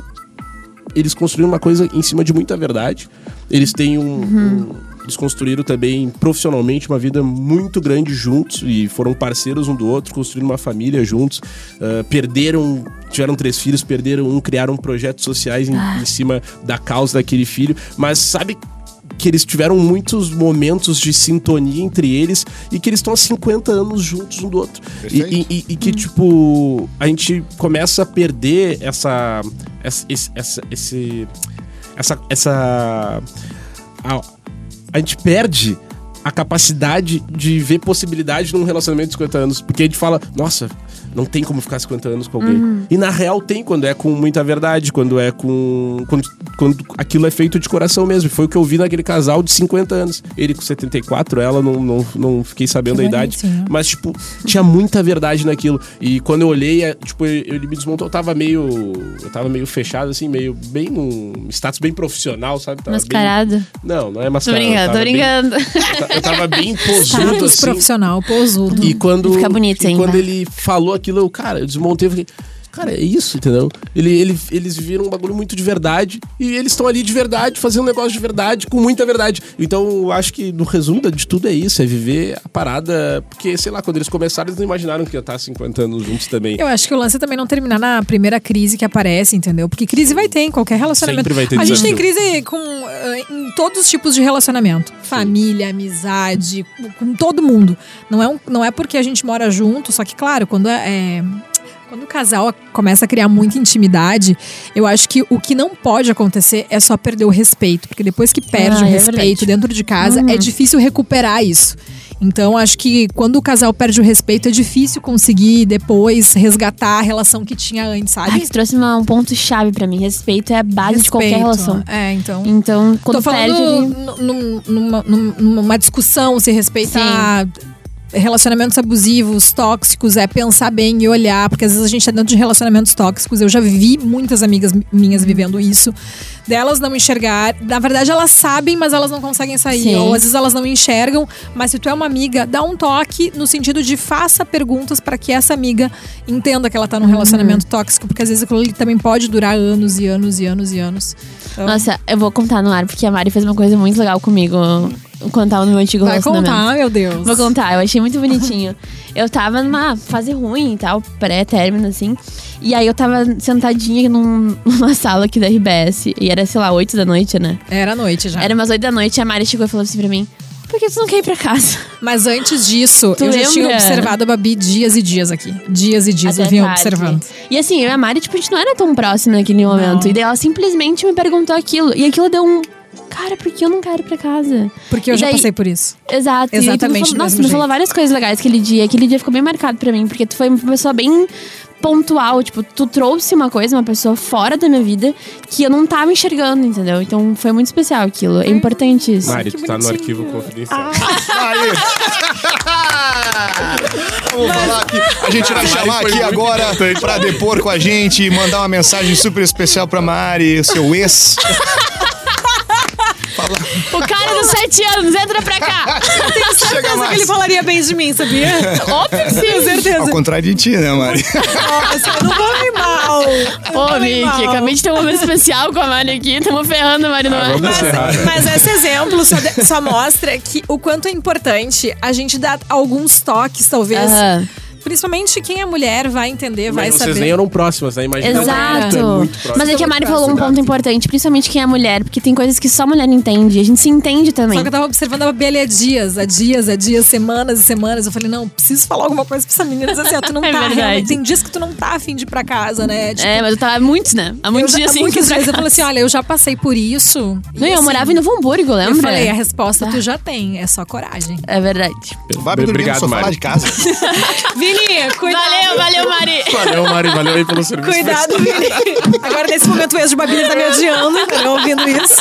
eles construíram uma coisa em cima de muita verdade. Eles têm um. um- eles construíram também profissionalmente uma vida muito grande juntos e foram parceiros um do outro, construíram uma família juntos. ah, perderam, tiveram três filhos, perderam um, criaram projetos sociais em, em cima da causa daquele filho. Mas sabe que eles tiveram muitos momentos de sintonia entre eles e que eles estão há 50 anos juntos um do outro. E, e- e- e que, tipo, a gente começa a perder essa. Essa. essa. esse- essa, essa a, a gente perde a capacidade de ver possibilidade num relacionamento de 50 anos. Porque a gente fala, nossa, não tem como ficar 50 anos com alguém. E na real tem, quando é com muita verdade, quando é com. Quando, quando aquilo é feito de coração mesmo. Foi o que eu vi naquele casal de 50 anos. Ele com 74, ela não, não, não fiquei sabendo Que a idade. Mas, tipo, tinha muita verdade naquilo. E quando eu olhei, é, tipo, ele me desmontou, eu tava meio. Eu tava meio fechado, assim, meio bem num status bem profissional, sabe? Tava bem- Mascarado. Não, não é Tô mascarado. brincando, tô tava bem- brincando. eu ta- eu tava bem posudo, Status assim. profissional, posudo. E quando, Fica bonito e quando ele falou aquilo, eu, cara, eu desmontei e falei, cara, é isso, entendeu? Ele, ele, eles viram um bagulho muito de verdade e eles estão ali de verdade, fazendo um negócio de verdade, com muita verdade. Então, eu acho que no resumo de tudo é isso, é viver a parada, porque, sei lá, quando eles começaram, eles não imaginaram que ia estar 50 anos juntos também. Eu acho que o lance é também não terminar na primeira crise que aparece, entendeu? Porque crise vai ter em qualquer relacionamento. Sempre vai ter a gente tem crise com, eh, em todos os tipos de relacionamento. Família, amizade, com- com todo mundo. Não é, um- não é porque a gente mora junto, só que, claro, quando é. é, Quando o casal começa a criar muita intimidade, eu acho que o que não pode acontecer é só perder o respeito. Porque depois que perde Ah, o é respeito verdade. dentro de casa, é difícil recuperar isso. Então, acho que quando o casal perde o respeito, é difícil conseguir depois resgatar a relação que tinha antes, sabe? você trouxe uma- um ponto chave pra mim. Respeito é a base de qualquer Respeito. relação. É, então. Então, quando Tô perde. falando num- numa, num- numa discussão, se respeitar relacionamentos abusivos, tóxicos, é pensar bem e olhar, porque às vezes a gente tá dentro de relacionamentos tóxicos. Eu já vi muitas amigas minhas vivendo isso, delas não enxergar. Na verdade, elas sabem, mas elas não conseguem sair. Sim. Ou às vezes elas não enxergam, mas se tu é uma amiga, dá um toque no sentido de faça perguntas para que essa amiga entenda que ela tá num relacionamento tóxico, porque às vezes aquilo também pode durar anos e anos e anos e anos. Então, Nossa, eu vou contar no ar, porque a Mari fez uma coisa muito legal comigo tava no meu antigo vai relacionamento. contar, meu Deus. Vou contar, eu achei muito bonitinho. [LAUGHS] eu tava numa fase ruim e tal, pré-término, assim. E aí eu tava sentadinha num- [LAUGHS] numa sala aqui da RBS. E era, sei lá, 8 da noite, né? Era noite já. Era umas 8 da noite e a Mari chegou e falou assim pra mim: Por que tu não quer ir pra casa? Mas antes disso, Tu eu já tinha lembra? observado a Babi dias e dias aqui. Dias e dias eu Até vinha tarde. observando. E assim, eu e a Mari, tipo, a gente não era tão próxima naquele momento. E daí ela simplesmente me perguntou aquilo. E aquilo deu um. Cara, por que eu não quero ir pra casa? Porque eu E já daí- passei por isso. Exato. Exatamente falou- Nossa, tu me falou várias coisas legais aquele dia. Aquele dia ficou bem marcado pra mim, porque tu foi uma pessoa bem pontual. Tipo, tu trouxe uma coisa, uma pessoa fora da minha vida que eu não tava enxergando, entendeu? Então foi muito especial aquilo. É importante isso. Mari, tu tá no arquivo confidencial. Aí. [LAUGHS] Vamos falar aqui. A gente vai chamar aqui agora importante. pra depor com a gente e mandar uma mensagem super especial pra Mari, seu ex. O cara dos sete anos, entra pra cá! [LAUGHS] Chega Certeza que ele falaria bem de mim, sabia? Óbvio que Tenho sim! certeza. Ao contrário de ti, né, Mari? Nossa, eu não vou rir mal. Ô, Mickey, acabei de ter um momento especial com a Mari aqui. Tamo ferrando a Mari no ar. vamos encerrar. né? Mas esse exemplo só, de- só mostra que o quanto é importante a gente dar alguns toques, talvez. Aham. Principalmente quem é mulher vai entender, vai Mas vocês saber. nem eram próximas, né? Imagina. Exato. É muito próximo. Mas é que a Mari falou um ponto importante, principalmente quem é mulher, porque tem coisas que só mulher entende. A gente se entende também. Só que eu tava observando a ali há dias, há dias, há dias, semanas e semanas. Eu falei, não, preciso falar alguma coisa pra essa menina. Diz assim, ó, tu [LAUGHS] não É tá verdade. realmente. Tem dias que tu não tá afim de ir pra casa, né? Tipo, É, mas eu tava há muitos, né? Há eu muitos dias há assim. muitos que dias eu falei assim: olha, eu já passei por isso. Não, E, eu assim, morava em Novo Hamburgo, Eu lembra? falei, a resposta tu já tem, é só coragem. É verdade. Vai Obrigado, sofá Mari. de casa. [LAUGHS] [LAUGHS] Vini, cuidado. Valeu, valeu, Mari. Valeu, Mari. Valeu aí pelo serviço. Cuidado, Vini. Agora, nesse momento, o ex de Babi tá me odiando, entendeu? Ouvindo isso.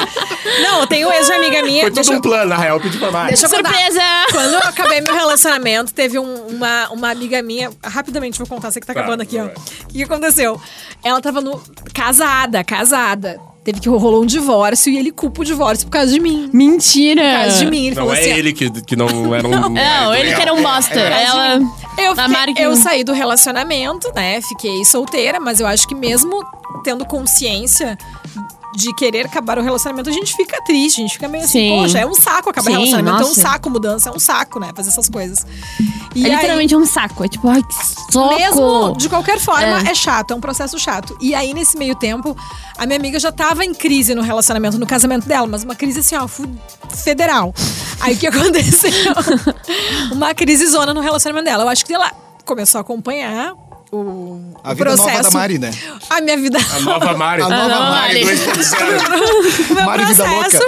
Não, tem um ex de amiga minha. Foi tudo eu- um plano, na real. Eu pedi pra Mari. Deixa eu contar. Surpresa! Quando eu acabei meu relacionamento, teve um- uma, uma amiga minha. Rapidamente vou contar, sei que tá Tá, acabando aqui, ó. O que, que aconteceu? Ela tava no. Casada, casada. Teve que rolou um divórcio e ele culpa o divórcio por causa de mim. Mentira! Por causa de mim. Ele Não falou é assim. ele que, que não [LAUGHS] era um. Não, ele que era um bosta. Ela. Eu, fiquei- eu saí do relacionamento, né? Fiquei solteira, mas eu acho que mesmo tendo consciência de querer acabar o relacionamento, a gente fica triste, a gente fica meio assim, Sim. poxa, é um saco acabar Sim, relacionamento, é um nossa. saco mudança, é um saco, né? Fazer essas coisas. E É aí- literalmente um saco. É tipo, ai, que soco. Mesmo, de qualquer forma, É. é. chato, é um processo chato. E aí, nesse meio tempo, a minha amiga já tava em crise no relacionamento, no casamento dela, mas uma crise assim, ó, federal. Aí o que [LAUGHS] aconteceu? uma crise zona no relacionamento dela. Eu acho que ela começou a acompanhar o, A o vida processo. nova da Mari, né? A minha vida. A nova Mari. A nova nova Mari. Mari. 2.0. [LAUGHS] meu Mari Vida processo.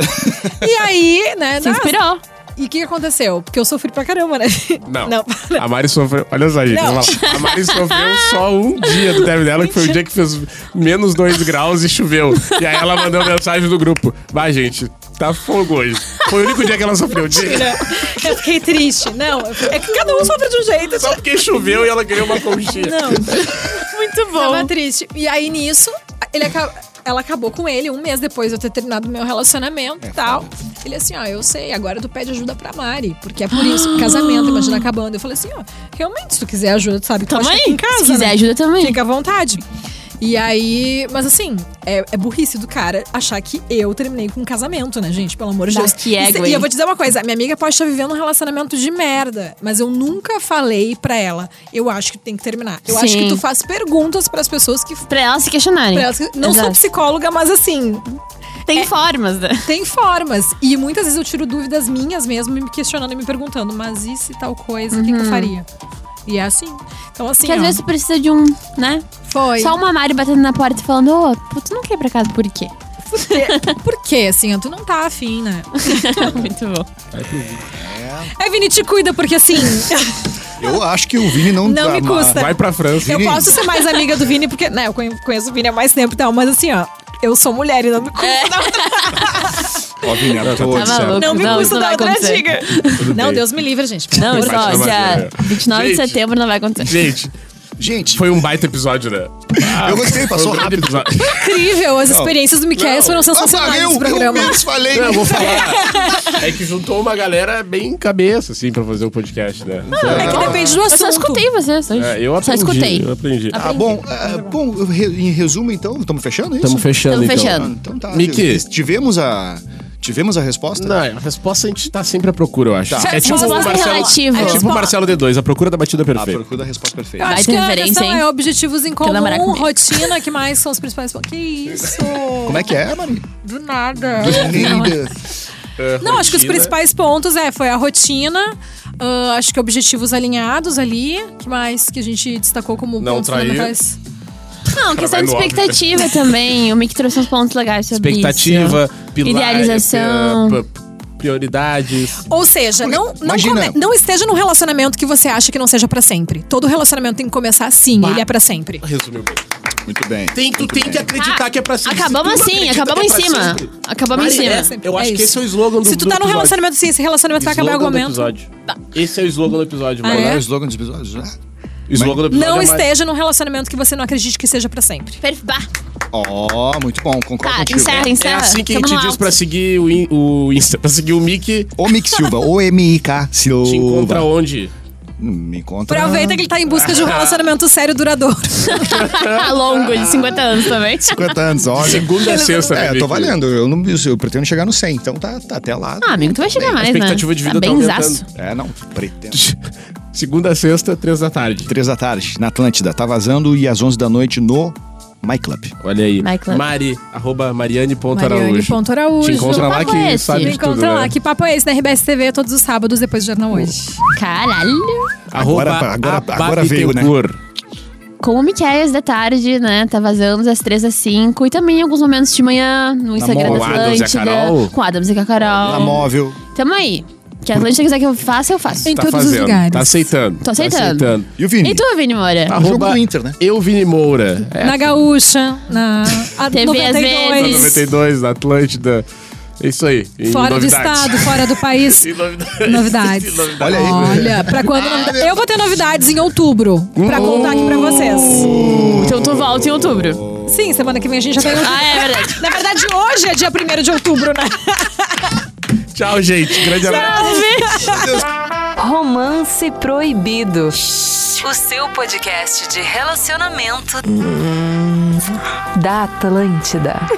E aí, né? Se nossa, inspirou. E o que aconteceu? Porque eu sofri pra caramba, né? [LAUGHS] Não. Não. A Mari sofreu. Olha só, gente. A Mari sofreu [LAUGHS] só um dia do término dela, que foi o dia que fez menos 2 graus e choveu. E aí ela mandou mensagem no grupo. Vai, gente, tá fogo hoje. Foi o único dia que ela sofreu. Dia- Eu fiquei triste. Não, é que cada um sofre de um jeito. Só porque choveu e ela queria uma conchinha. Não. [LAUGHS] Muito bom. Tava triste. E aí, nisso, ele aca- ela acabou com ele um mês depois de eu ter terminado meu relacionamento e tal. Ele assim, ó, eu sei, agora tu pede ajuda pra Mari. Porque é por isso, casamento, imagina acabando. Eu falei assim, ó, realmente, se tu quiser ajuda, tu sabe que tu Tamo pode ficar em casa, Se quiser né? ajuda também. Fica à vontade. E aí, mas assim, é, é burrice do cara achar que eu terminei com um casamento, né, gente? Pelo amor de Deus. que E ego, e hein? eu vou te dizer uma coisa: minha amiga pode estar vivendo um relacionamento de merda, mas eu nunca falei pra ela, eu acho que tem que terminar. Eu acho Sim. que tu faz perguntas pras pessoas que. Pra elas se questionarem. elas não sou Exato. psicóloga, mas assim, Tem formas, né? tem formas. E muitas vezes eu tiro dúvidas minhas mesmo, me questionando e me perguntando, mas e se tal coisa, o que, que eu faria? E é assim. Então, assim. Porque às ó, vezes tu precisa de um, né? foi. Só uma Mari batendo na porta e falando, ô, pô, tu não quer ir pra casa por quê? Por quê? Por quê? Assim, tu não tá afim, né? [LAUGHS] Muito bom. É, Vini, te cuida, porque assim, [LAUGHS] Eu acho que o Vini não... Não me custa. Vai pra França. eu Vini- posso ser mais amiga do Vini, porque, né, eu conhe- conheço o Vini há mais tempo e tal, mas assim, ó, eu sou mulher e não me custa. Ó, Vini, a tua Tá maluco? Não me Não, custa isso não da vai outra acontecer. diga. Não, Deus me livre, gente. Não, isso ó, na dia madeira. 29 de Gente. setembro não vai acontecer. Gente, Gente, foi um baita episódio, né? [LAUGHS] eu gostei, passou um rápido. episódio. Incrível, as experiências do Miquel Não. foram Ah, sensacionais eu, eu programa. mesmo falei. Não, eu vou falar. [LAUGHS] É que juntou uma galera bem cabeça, assim, pra fazer o podcast, né? Então, É que depende do Eu assunto. só escutei você. Só, é, eu só aprendi. escutei. Eu aprendi. Ah, bom, ah, bom, em resumo, então, estamos fechando isso? Estamos fechando, Tamo então. fechando. Ah, Então tá. Miki. Tivemos a, tivemos a resposta? Não, a resposta a gente tá sempre à procura, eu acho. Tá. É tipo Resposta relativa. é tipo o Marcelo D2, a procura da batida A perfeita. procura da resposta Eu perfeita. Acho que a referência, questão hein? é objetivos em namorar comum, comigo. rotina, que mais são os principais pontos. Que isso? Como é que é, Mari? Do nada. Linda. Não, acho que os principais pontos é foi a rotina, ah, acho que objetivos alinhados ali. que mais que a gente destacou como Não pontos trair. fundamentais? Não, questão de óbvio. expectativa também. O Mick trouxe uns pontos legais sobre Expectativa, isso. pilar, Idealização. é, p- prioridades. Ou seja, não, não, come- não esteja num relacionamento que você acha que não seja pra sempre. Todo relacionamento tem que começar sim, ele é pra sempre. Resumiu bem. Muito bem. Tem, tu muito tem bem. que acreditar que é pra sempre. Acabamos assim, acabamos em é pra cima. sempre. Acabamos em cima. é, eu acho É que isso. esse é o slogan do Se tu do tá num episódio. relacionamento sim, esse relacionamento vai acabar em algum Slogan do momento. episódio. Esse é o slogan do episódio, Ah, mano. É é? o slogan dos episódios? Ah. Slogan do episódio Não é mais- esteja num relacionamento que você não acredite que seja pra sempre. Per- bah, Ó, muito bom, concordo Tá, contigo. encerra, É encerra. assim que a Tamo gente no diz alto. pra seguir o, in- o Insta, [LAUGHS] pra seguir o Mickey. O Mick Silva, o M-I-K Silva. Te encontra onde? Me encontra. Aproveita que ele tá em busca de um relacionamento sério e duradouro. [LAUGHS] Tá longo, de 50 anos também. 50 anos, olha. Segunda a sexta, né, É, eu tô valendo. Eu, não, eu pretendo chegar no 100, então tá, tá até lá. Ah, amigo, tu vai chegar Bem, mais, a expectativa né? de Tá vida tá bem aumentando. zaço. É, não, pretendo. [LAUGHS] Segunda a sexta, três da tarde. Três da tarde, na Atlântida. Tá vazando e às 11 da noite no My Club. Olha aí. My Club. Mari, arroba mariane.araújo. Mariane.araújo. Te encontra lá Que é esse? sabe Me tudo, encontra lá. né? Que papo é esse na RBS TV todos os sábados depois do Jornal Hoje? Caralho. Arroba Agora- agora- a agora veio, né? Com o Miquéias da tarde, né? Tá vazando das 3 às 5. E também em alguns momentos de manhã no Instagram Mo- da com Adams e a Atlântida. Carol? Com Adams e com a Carol. Na móvel. Tamo aí. Que a Atlântida quiser que eu faça, eu faço. Em Tá todos os fazendo, lugares. Tá aceitando. Tô aceitando. Tá aceitando. E o Vini? E tu, Vini Moura? O jogo do Inter, né? Eu, Vini Moura. É, Na Gaúcha, na [LAUGHS] a TV às 92. vezes. 92, na Atlântida. É isso aí. Fora do novidades. estado, fora do país. [LAUGHS] Novidades. [LAUGHS] Novidades. Olha aí. Olha, pra quando novidades? Eu vou ter novidades em outubro pra contar aqui pra vocês. Então tu volta em outubro. Sim, semana que vem a gente já tem outubro. Ah, é verdade. Na verdade, hoje é dia 1 de outubro, né? Tchau, gente. Grande abraço. Romance Proibido. O seu podcast de relacionamento da Atlântida. [LAUGHS]